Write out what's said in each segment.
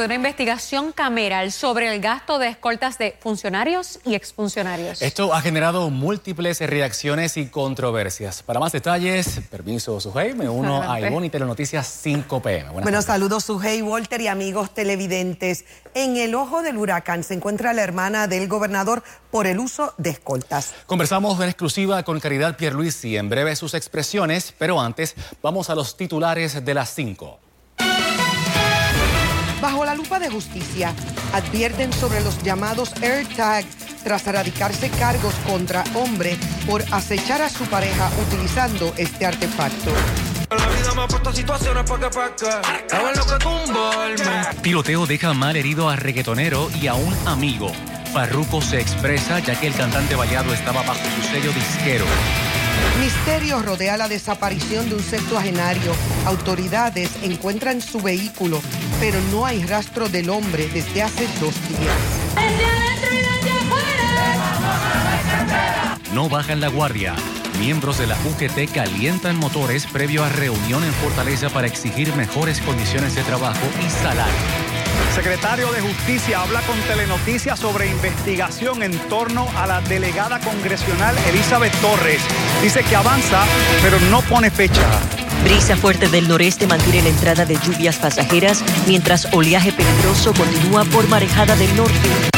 de una investigación cameral sobre el gasto de escoltas de funcionarios y exfuncionarios. Esto ha generado múltiples reacciones y controversias. Para más detalles, permiso, Sujei, me uno a Ivonne y Telenoticias 5 PM. Buenas bueno, saludos, Sujei, Walter y amigos televidentes. En el ojo del huracán se encuentra la hermana del gobernador por el uso de escoltas. Conversamos en exclusiva con Caridad Pierluisi, en breve sus expresiones, pero antes vamos a los titulares de las 5. Bajo la lupa de justicia, advierten sobre los llamados AirTag tras erradicarse cargos contra hombre por acechar a su pareja utilizando este artefacto. Tiroteo deja mal herido a reggaetonero y a un amigo. Farruko se expresa ya que el cantante baleado estaba bajo su sello disquero. Misterio rodea la desaparición de un septuagenario. Autoridades encuentran su vehículo, pero no hay rastro del hombre desde hace dos días. No bajan la guardia. Miembros de la UGT calientan motores previo a reunión en Fortaleza para exigir mejores condiciones de trabajo y salario. Secretario de Justicia habla con Telenoticias sobre investigación en torno a la delegada congresional Elizabeth Torres. Dice que avanza, pero no pone fecha. Brisa fuerte del noreste mantiene la entrada de lluvias pasajeras, mientras oleaje peligroso continúa por marejada del norte.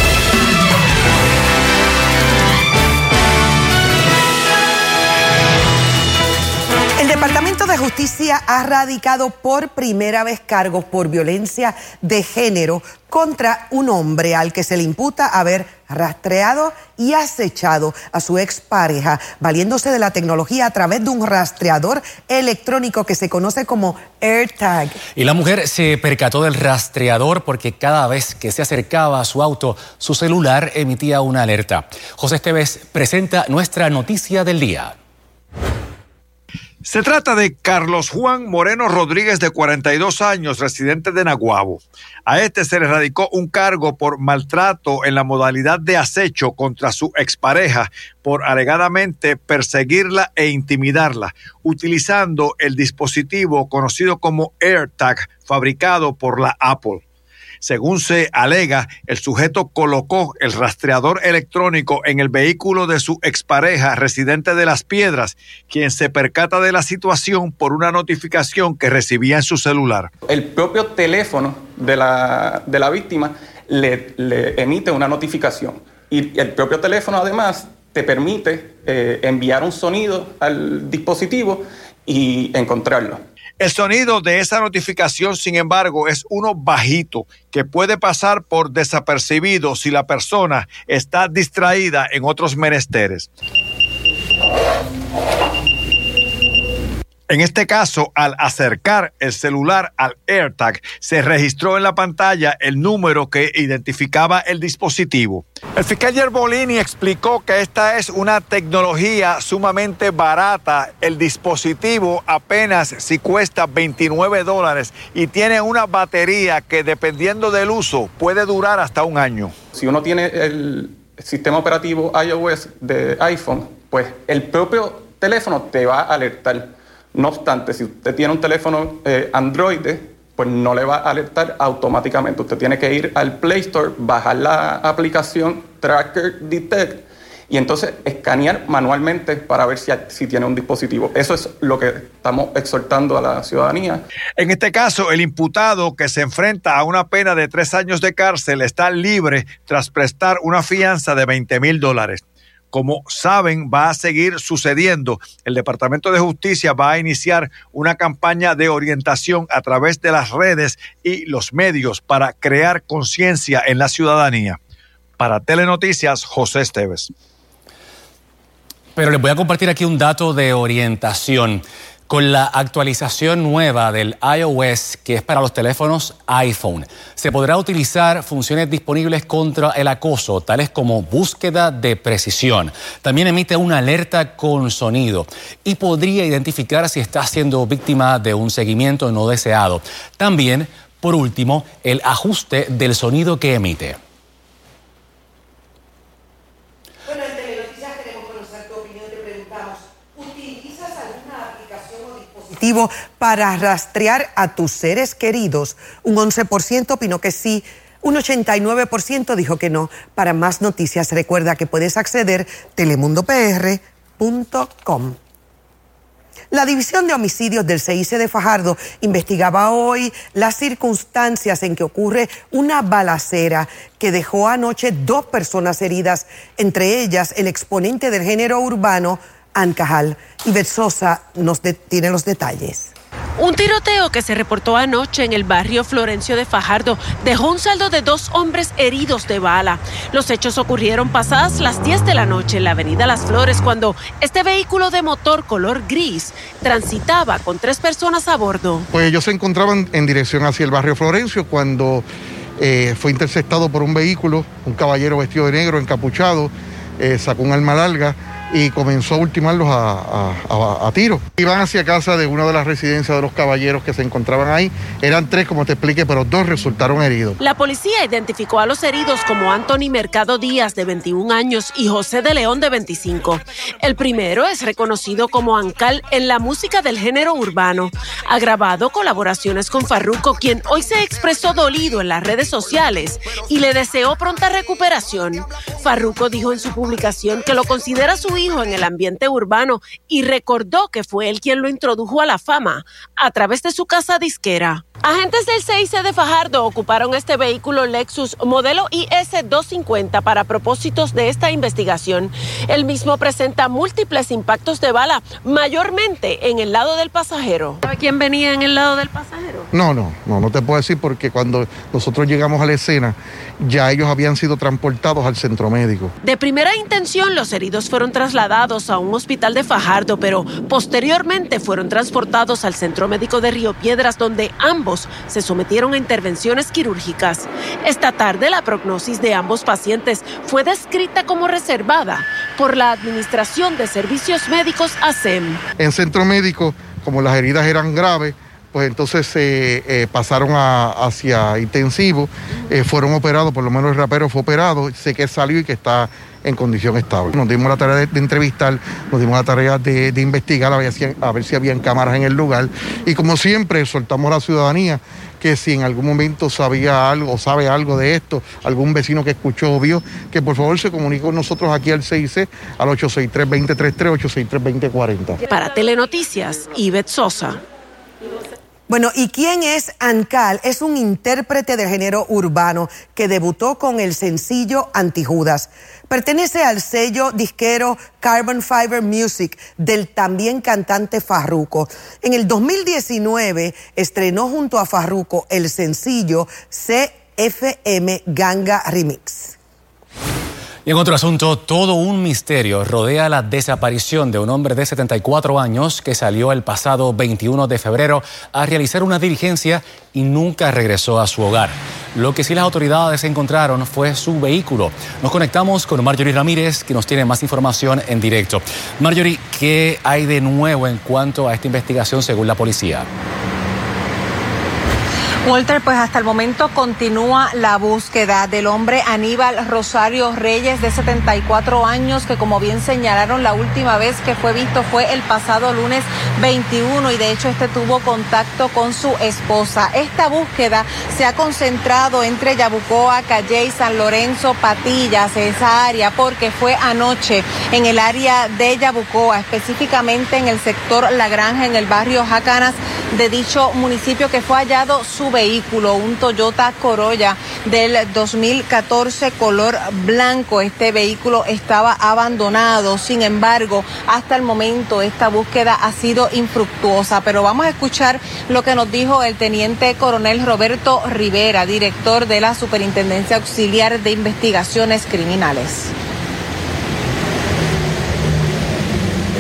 Departamento de Justicia ha radicado por primera vez cargos por violencia de género contra un hombre al que se le imputa haber rastreado y acechado a su expareja, valiéndose de la tecnología a través de un rastreador electrónico que se conoce como AirTag. Y la mujer se percató del rastreador porque cada vez que se acercaba a su auto, su celular emitía una alerta. José Esteves presenta nuestra noticia del día. Se trata de Carlos Juan Moreno Rodríguez, de 42 años, residente de Naguabo. A este se le radicó un cargo por maltrato en la modalidad de acecho contra su expareja por alegadamente perseguirla e intimidarla, utilizando el dispositivo conocido como AirTag, fabricado por la Apple. Según se alega, el sujeto colocó el rastreador electrónico en el vehículo de su expareja residente de Las Piedras, quien se percata de la situación por una notificación que recibía en su celular. El propio teléfono de la, de la víctima le, emite una notificación y el propio teléfono además te permite eh, enviar un sonido al dispositivo y encontrarlo. El sonido de esa notificación, sin embargo, es uno bajito que puede pasar por desapercibido si la persona está distraída en otros menesteres. En este caso, al acercar el celular al AirTag, se registró en la pantalla el número que identificaba el dispositivo. El fiscal Yerbolini explicó que esta es una tecnología sumamente barata. El dispositivo apenas si cuesta 29 dólares y tiene una batería que dependiendo del uso puede durar hasta un año. Si uno tiene el sistema operativo iOS de iPhone, pues el propio teléfono te va a alertar no obstante, si usted tiene un teléfono eh, Android, pues no le va a alertar automáticamente. Usted tiene que ir al Play Store, bajar la aplicación Tracker Detect y entonces escanear manualmente para ver si, si, tiene un dispositivo. Eso es lo que estamos exhortando a la ciudadanía. En este caso, el imputado que se enfrenta a una pena de tres años de cárcel está libre tras prestar una fianza de 20 mil dólares como saben, va a seguir sucediendo. El Departamento de Justicia va a iniciar una campaña de orientación a través de las redes y los medios para crear conciencia en la ciudadanía. Para Telenoticias, José Esteves. Pero les voy a compartir aquí un dato de orientación. Con la actualización nueva del iOS, que es para los teléfonos iPhone, se podrá utilizar funciones disponibles contra el acoso, tales como búsqueda de precisión. También emite una alerta con sonido y podría identificar si está siendo víctima de un seguimiento no deseado. También, por último, el ajuste del sonido que emite. Para rastrear a tus seres queridos. Un 11% opinó que sí. Un 89% dijo que no. Para más noticias, recuerda que puedes acceder telemundopr.com. La División de Homicidios del CIC de Fajardo investigaba hoy las circunstancias en que ocurre una balacera que dejó anoche dos personas heridas, entre ellas el exponente del género urbano, Ancajal. Y Sosa nos tiene los detalles. Un tiroteo que se reportó anoche en el barrio Florencio de Fajardo dejó un saldo de dos hombres heridos de bala. Los hechos ocurrieron pasadas las 10 de la noche en la avenida Las Flores cuando este vehículo de motor color gris transitaba con tres personas a bordo. Pues ellos se encontraban en dirección hacia el barrio Florencio cuando eh, fue interceptado por un vehículo, un caballero vestido de negro, encapuchado, eh, sacó un arma larga y comenzó a ultimarlos a, tiro. Iban hacia casa de una de las residencias de los caballeros que se encontraban ahí. Eran tres, como te expliqué, pero dos resultaron heridos. La policía identificó a los heridos como Anthony Mercado Díaz, de 21 años, y José de León, de 25. El primero es reconocido como Ancal en la música del género urbano. Ha grabado colaboraciones con Farruco, quien hoy se expresó dolido en las redes sociales y le deseó pronta recuperación. Farruco dijo en su publicación que lo considera su hijo en el ambiente urbano y recordó que fue él quien lo introdujo a la fama a través de su casa disquera. Agentes del CIC de Fajardo ocuparon este vehículo Lexus modelo IS-250 para propósitos de esta investigación. El mismo presenta múltiples impactos de bala, mayormente en el lado del pasajero. ¿Sabe quién venía en el lado del pasajero? No, no, no, no te puedo decir porque cuando nosotros llegamos a la escena ya ellos habían sido transportados al centro médico. De primera intención, los heridos fueron trasladados a un hospital de Fajardo, pero posteriormente fueron transportados al centro médico de Río Piedras, donde ambos se sometieron a intervenciones quirúrgicas. Esta tarde la prognosis de ambos pacientes fue descrita como reservada por la Administración de Servicios Médicos ASEM. En centro médico, como las heridas eran graves, pues entonces se eh, eh, pasaron hacia intensivo, eh, fueron operados, por lo menos el rapero fue operado, sé que salió y que está en condición estable. Nos dimos la tarea de, entrevistar, nos dimos la tarea de, investigar a ver, si, a habían cámaras en el lugar y como siempre soltamos a la ciudadanía que si en algún momento sabía algo o sabe algo de esto, algún vecino que escuchó o vio, que por favor se comunique con nosotros aquí al CIC al 863-2033, 863-2040. Para Telenoticias, Ivette Sosa. Bueno, ¿y quién es Ancal? Es un intérprete de género urbano que debutó con el sencillo Antijudas. Pertenece al sello disquero Carbon Fiber Music del también cantante Farruko. En el 2019 estrenó junto a Farruko el sencillo CFM Ganga Remix. Y en otro asunto, todo un misterio rodea la desaparición de un hombre de 74 años que salió el pasado 21 de febrero a realizar una diligencia y nunca regresó a su hogar. Lo que sí las autoridades encontraron fue su vehículo. Nos conectamos con Marjorie Ramírez, que nos tiene más información en directo. Marjorie, ¿qué hay de nuevo en cuanto a esta investigación según la policía? Walter, pues hasta el momento continúa la búsqueda del hombre Aníbal Rosario Reyes de 74 años que como bien señalaron la última vez que fue visto fue el pasado lunes 21 y de hecho este tuvo contacto con su esposa. Esta búsqueda se ha concentrado entre Yabucoa, Calle, San Lorenzo, Patillas, esa área porque fue anoche en el área de Yabucoa, específicamente en el sector La Granja en el barrio Jacanas de dicho municipio que fue hallado su vehículo, un Toyota Corolla del 2014 color blanco. Este vehículo estaba abandonado. Sin embargo, hasta el momento esta búsqueda ha sido infructuosa. Pero vamos a escuchar lo que nos dijo el teniente coronel Roberto Rivera, director de la Superintendencia Auxiliar de Investigaciones Criminales.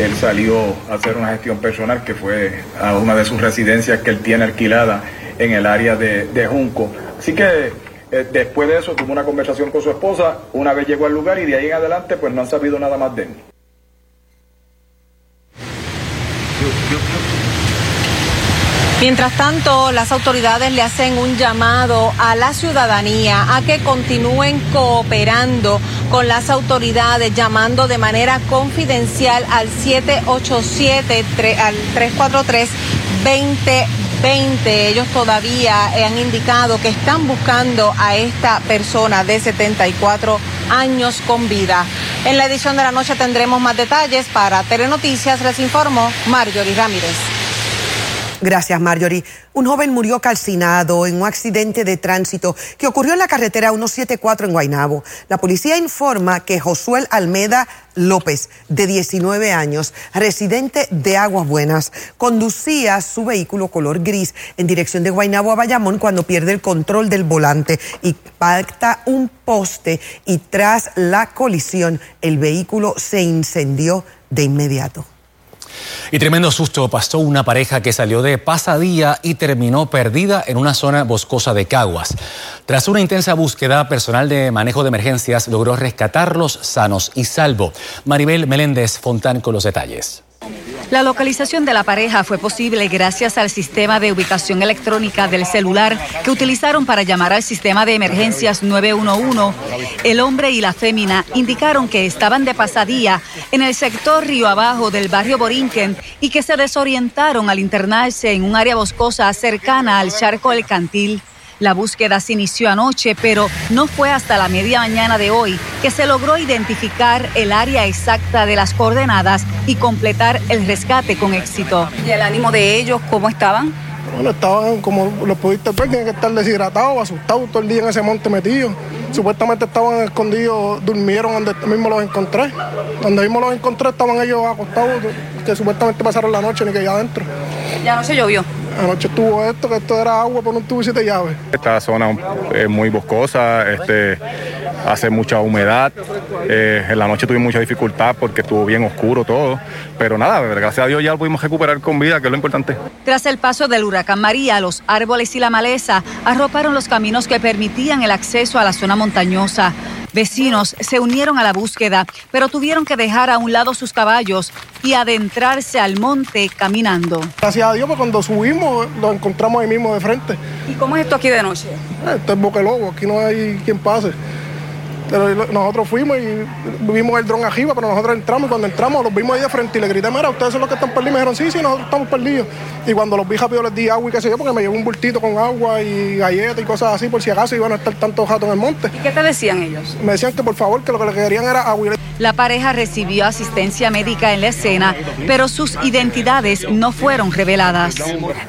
él salió a hacer una gestión personal que fue a una de sus residencias que él tiene alquilada en el área de, Junco. Así que eh, después de eso tuvo una conversación con su esposa, una vez llegó al lugar y de ahí en adelante pues no han sabido nada más de él. Mientras tanto, las autoridades le hacen un llamado a la ciudadanía a que continúen cooperando con las autoridades, llamando de manera confidencial al 787 al 343 2020. Ellos todavía han indicado que están buscando a esta persona de 74 años con vida. En la edición de la noche tendremos más detalles. Para Telenoticias les informo Marjorie Ramírez. Gracias, Marjorie. Un joven murió calcinado en un accidente de tránsito que ocurrió en la carretera 174 en Guaynabo. La policía informa que Josué Almeda López, de 19 años, residente de Aguas Buenas, conducía su vehículo color gris en dirección de Guaynabo a Bayamón cuando pierde el control del volante y pacta un poste y tras la colisión el vehículo se incendió de inmediato. Y tremendo susto pasó una pareja que salió de pasadía y terminó perdida en una zona boscosa de Caguas. Tras una intensa búsqueda, personal de manejo de emergencias logró rescatarlos sanos y salvo. Maribel Meléndez Fontán con los detalles. La localización de la pareja fue posible gracias al sistema de ubicación electrónica del celular que utilizaron para llamar al sistema de emergencias 911. El hombre y la fémina indicaron que estaban de pasadía en el sector Río Abajo del barrio Borinquen y que se desorientaron al internarse en un área boscosa cercana al charco El Cantil. La búsqueda se inició anoche, pero no fue hasta la media mañana de hoy que se logró identificar el área exacta de las coordenadas y completar el rescate con éxito. ¿Y el ánimo de ellos cómo estaban? Bueno, estaban como los pudiste ver, tienen que estar deshidratados, asustados todo el día en ese monte metido. Supuestamente estaban escondidos, durmieron donde mismo los encontré. Donde mismo los encontré estaban ellos acostados, que supuestamente pasaron la noche ni que allá adentro. ¿Ya no se llovió? Anoche estuvo esto, que esto era agua por un tubo y siete llaves. Esta zona es muy boscosa, este, hace mucha humedad. Eh, en la noche tuvimos mucha dificultad porque estuvo bien oscuro todo. Pero nada, gracias a Dios ya lo pudimos recuperar con vida, que es lo importante. Tras el paso del huracán María, los árboles y la maleza arroparon los caminos que permitían el acceso a la zona montañosa. Vecinos se unieron a la búsqueda, pero tuvieron que dejar a un lado sus caballos y adentrarse al monte caminando. Gracias a Dios, pues cuando subimos lo encontramos ahí mismo de frente. ¿Y cómo es esto aquí de noche? Esto es Boquelobo, aquí no hay quien pase. Pero nosotros fuimos y vimos el dron arriba, pero nosotros entramos y cuando entramos los vimos ahí de frente y le grité, mira, ustedes son los que están perdidos. Me dijeron, sí, sí, nosotros estamos perdidos. Y cuando los vi rápido les di agua y qué sé yo, porque me llevó un bultito con agua y galletas y cosas así, por si acaso iban a estar tantos gatos en el monte. ¿Y qué te decían ellos? Me decían que por favor, que lo que le querían era agua. La pareja recibió asistencia médica en la escena, pero sus identidades no fueron reveladas.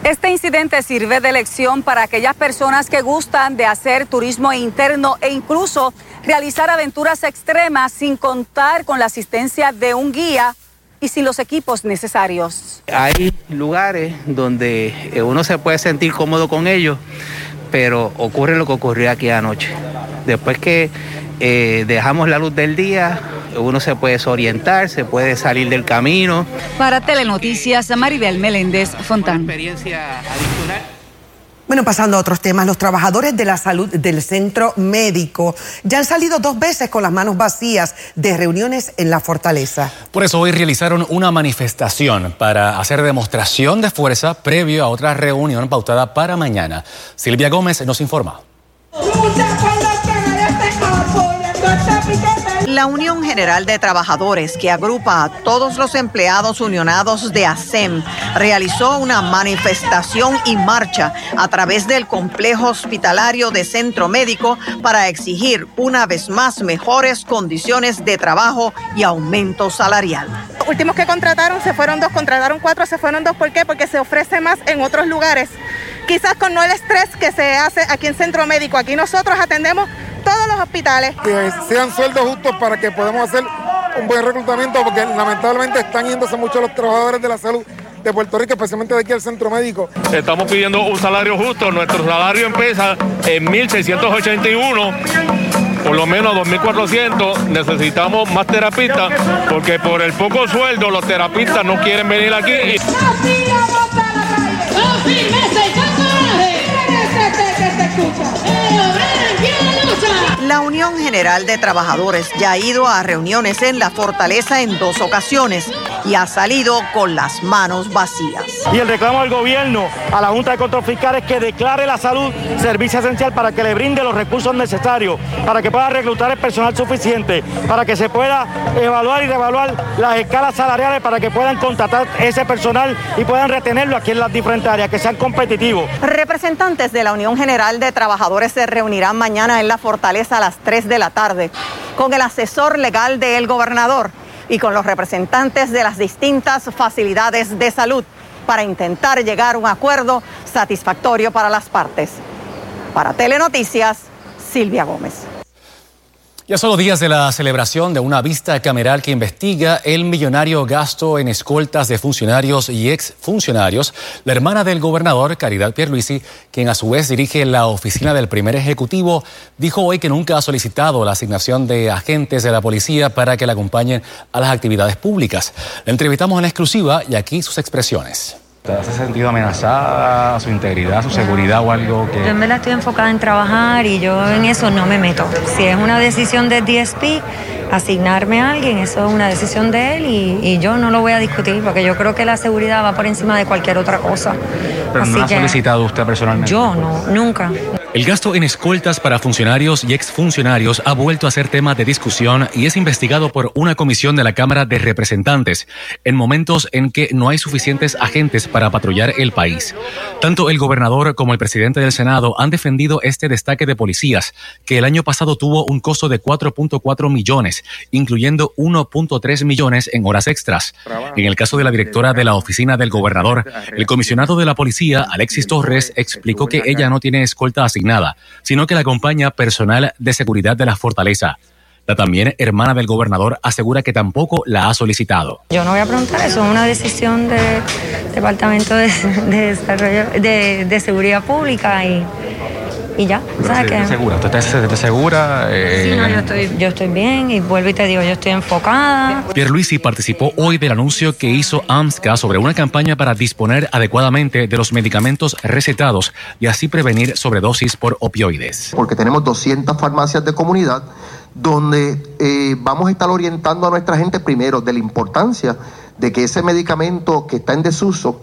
Este incidente sirve de lección para aquellas personas que gustan de hacer turismo interno e incluso realizar aventuras extremas sin contar con la asistencia de un guía y sin los equipos necesarios. Hay lugares donde eh, uno se puede sentir cómodo con ellos, pero ocurre lo que ocurrió aquí anoche. Después que eh, dejamos la luz del día, uno se puede desorientar, se puede salir del camino. Para Telenoticias, Maribel Meléndez Fontán. Bueno, pasando a otros temas, los trabajadores de la salud del centro médico ya han salido dos veces con las manos vacías de reuniones en la fortaleza. Por eso hoy realizaron una manifestación para hacer demostración de fuerza previo a otra reunión pautada para mañana. Silvia Gómez nos informa. La Unión General de Trabajadores, que agrupa a todos los empleados unionados de ASEM, realizó una manifestación y marcha a través del complejo hospitalario de Centro Médico para exigir una vez más mejores condiciones de trabajo y aumento salarial. Los últimos que contrataron se fueron dos, contrataron cuatro, se fueron dos. ¿Por qué? Porque se ofrece más en otros lugares. Quizás con no el estrés que se hace aquí en Centro Médico. Aquí nosotros atendemos todos los hospitales. Que sean sueldos justos para que podamos hacer un buen reclutamiento, porque lamentablemente están yéndose mucho los trabajadores de la salud de Puerto Rico, especialmente de aquí al centro médico. Estamos pidiendo un salario justo, nuestro salario empieza en 1.681 por lo menos 2.400, necesitamos más terapistas porque por el poco sueldo los terapistas no quieren venir aquí. La Unión General de Trabajadores ya ha ido a reuniones en la fortaleza en dos ocasiones y ha salido con las manos vacías. Y el reclamo al gobierno, a la Junta de Control Fiscal es que declare la salud servicio esencial para que le brinde los recursos necesarios, para que pueda reclutar el personal suficiente, para que se pueda evaluar y reevaluar las escalas salariales para que puedan contratar ese personal y puedan retenerlo aquí en las diferentes áreas, que sean competitivos. Representantes de la Unión General de Trabajadores se reunirán mañana en la fortaleza a las 3 de la tarde con el asesor legal del gobernador y con los representantes de las distintas facilidades de salud para intentar llegar a un acuerdo satisfactorio para las partes. Para Telenoticias, Silvia Gómez. Ya solo días de la celebración de una vista cameral que investiga el millonario gasto en escoltas de funcionarios y exfuncionarios, la hermana del gobernador, Caridad Pierluisi, quien a su vez dirige la oficina del primer ejecutivo, dijo hoy que nunca ha solicitado la asignación de agentes de la policía para que la acompañen a las actividades públicas. La entrevistamos en exclusiva y aquí sus expresiones. ¿Te has sentido amenazada, su integridad, su seguridad o algo que...? Yo me la estoy enfocada en trabajar y yo en eso no me meto. Si es una decisión del DSP, asignarme a alguien, eso es una decisión de él y, y, yo no lo voy a discutir porque yo creo que la seguridad va por encima de cualquier otra cosa. Pero no ha solicitado usted personalmente. Yo no, nunca. El gasto en escoltas para funcionarios y exfuncionarios ha vuelto a ser tema de discusión y es investigado por una comisión de la Cámara de Representantes en momentos en que no hay suficientes agentes para patrullar el país. Tanto el gobernador como el presidente del Senado han defendido este destaque de policías, que el año pasado tuvo un costo de 4.4 millones, incluyendo 1.3 millones en horas extras. En el caso de la directora de la oficina del gobernador, el comisionado de la policía, Alexis Torres, explicó que ella no tiene escolta asignada nada, sino que la acompaña personal de seguridad de la fortaleza. La también hermana del gobernador asegura que tampoco la ha solicitado. Yo no voy a preguntar, eso es una decisión del Departamento de, de Desarrollo de, de, Seguridad Pública y, y ya. ¿Sabes qué? segura? ¿Usted está segura? Eh... Sí, no, yo estoy, yo estoy bien y vuelvo y te digo, yo estoy enfocada. Pierluisi participó hoy del anuncio que hizo AMSCA sobre una campaña para disponer adecuadamente de los medicamentos recetados y así prevenir sobredosis por opioides. Porque tenemos 200 farmacias de comunidad donde eh, vamos a estar orientando a nuestra gente primero de la importancia de que ese medicamento que está en desuso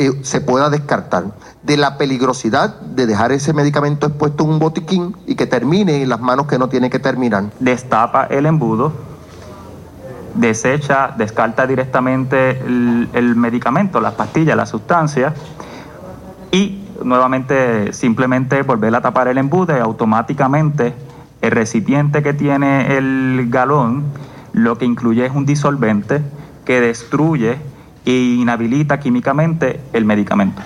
eh, se pueda descartar, de la peligrosidad de dejar ese medicamento expuesto en un botiquín y que termine en las manos que no tiene que terminar. Destapa el embudo, desecha, descarta directamente el, el medicamento, las pastillas, la sustancia y nuevamente simplemente volver a tapar el embudo y automáticamente el recipiente que tiene el galón lo que incluye es un disolvente que destruye e inhabilita químicamente el medicamento.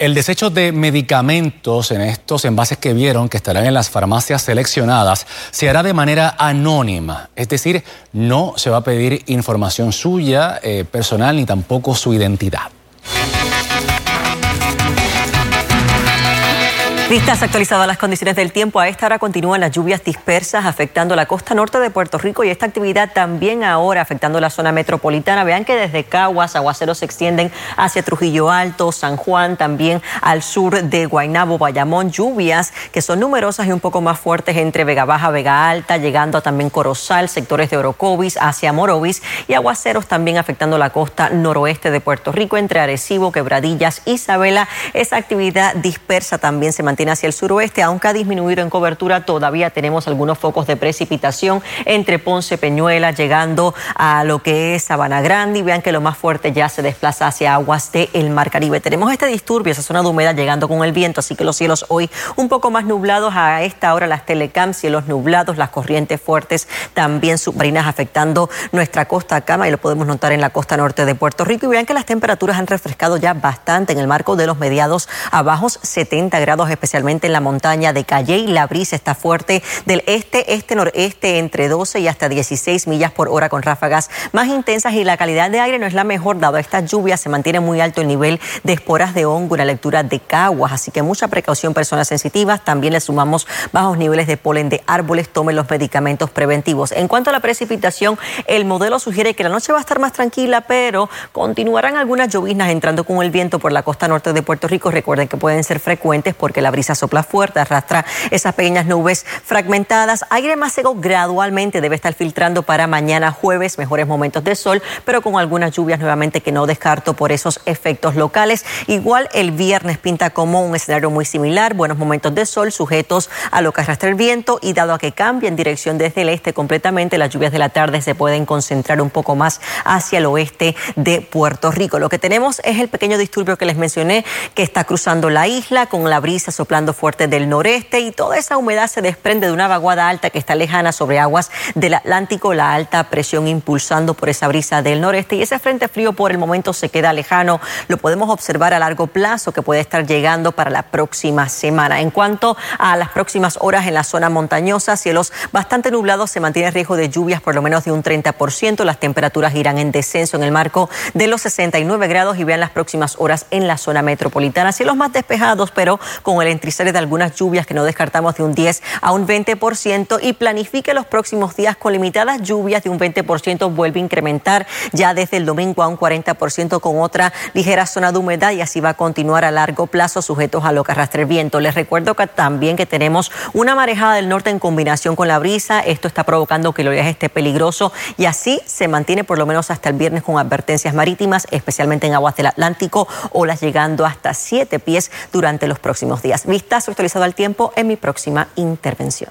El desecho de medicamentos en estos envases que vieron que estarán en las farmacias seleccionadas se hará de manera anónima, es decir, no se va a pedir información suya, eh, personal, ni tampoco su identidad. Vistas actualizadas las condiciones del tiempo. A esta hora continúan las lluvias dispersas afectando la costa norte de Puerto Rico y esta actividad también ahora afectando la zona metropolitana. Vean que desde Caguas, aguaceros se extienden hacia Trujillo Alto, San Juan, también al sur de Guaynabo, Bayamón. Lluvias que son numerosas y un poco más fuertes entre Vega Baja, Vega Alta, llegando a también Corozal, sectores de Orocovis, hacia Morovis y aguaceros también afectando la costa noroeste de Puerto Rico entre Arecibo, Quebradillas, Isabela. Esa actividad dispersa también se mantiene hacia el suroeste, aunque ha disminuido en cobertura, todavía tenemos algunos focos de precipitación entre Ponce, Peñuela, llegando a lo que es Sabana Grande y vean que lo más fuerte ya se desplaza hacia aguas del Mar Caribe. Tenemos este disturbio, esa zona de humedad llegando con el viento, así que los cielos hoy un poco más nublados a esta hora, las telecam, cielos nublados, las corrientes fuertes también submarinas afectando nuestra costa cama y lo podemos notar en la costa norte de Puerto Rico. Y vean que las temperaturas han refrescado ya bastante en el marco de los mediados a bajos 70 grados especialmente especialmente en la montaña de Calle la brisa está fuerte del este, este, noreste entre 12 y hasta 16 millas por hora con ráfagas más intensas y la calidad de aire no es la mejor dado esta lluvia se mantiene muy alto el nivel de esporas de hongo y la lectura de caguas, así que mucha precaución personas sensitivas, también le sumamos bajos niveles de polen de árboles, tomen los medicamentos preventivos. En cuanto a la precipitación, el modelo sugiere que la noche va a estar más tranquila, pero continuarán algunas lloviznas entrando con el viento por la costa norte de Puerto Rico. Recuerden que pueden ser frecuentes porque la brisa brisa sopla fuerte, arrastra esas pequeñas nubes fragmentadas. Aire más seco gradualmente debe estar filtrando para mañana jueves, mejores momentos de sol, pero con algunas lluvias nuevamente que no descarto por esos efectos locales. Igual el viernes pinta como un escenario muy similar, buenos momentos de sol sujetos a lo que arrastra el viento y dado a que cambia en dirección desde el este completamente, las lluvias de la tarde se pueden concentrar un poco más hacia el oeste de Puerto Rico. Lo que tenemos es el pequeño disturbio que les mencioné que está cruzando la isla con la brisa soplando fuerte del noreste y toda esa humedad se desprende de una vaguada alta que está lejana sobre aguas del Atlántico, la alta presión impulsando por esa brisa del noreste y ese frente frío por el momento se queda lejano. Lo podemos observar a largo plazo que puede estar llegando para la próxima semana. En cuanto a las próximas horas en la zona montañosa, cielos bastante nublados, se mantiene riesgo de lluvias por lo menos de un 30%. Las temperaturas irán en descenso en el marco de los 69 grados y vean las próximas horas en la zona metropolitana. Cielos más despejados, pero con el de algunas lluvias que no descartamos de un 10 a un 20% y planifique los próximos días con limitadas lluvias de un 20%, vuelve a incrementar ya desde el domingo a un 40% con otra ligera zona de humedad y así va a continuar a largo plazo sujetos a lo que arrastre el viento. Les recuerdo que también que tenemos una marejada del norte en combinación con la brisa. Esto está provocando que el oleaje esté peligroso y así se mantiene por lo menos hasta el viernes con advertencias marítimas, especialmente en aguas del Atlántico, olas llegando hasta siete pies durante los próximos días. Vistazo actualizado al tiempo en mi próxima intervención.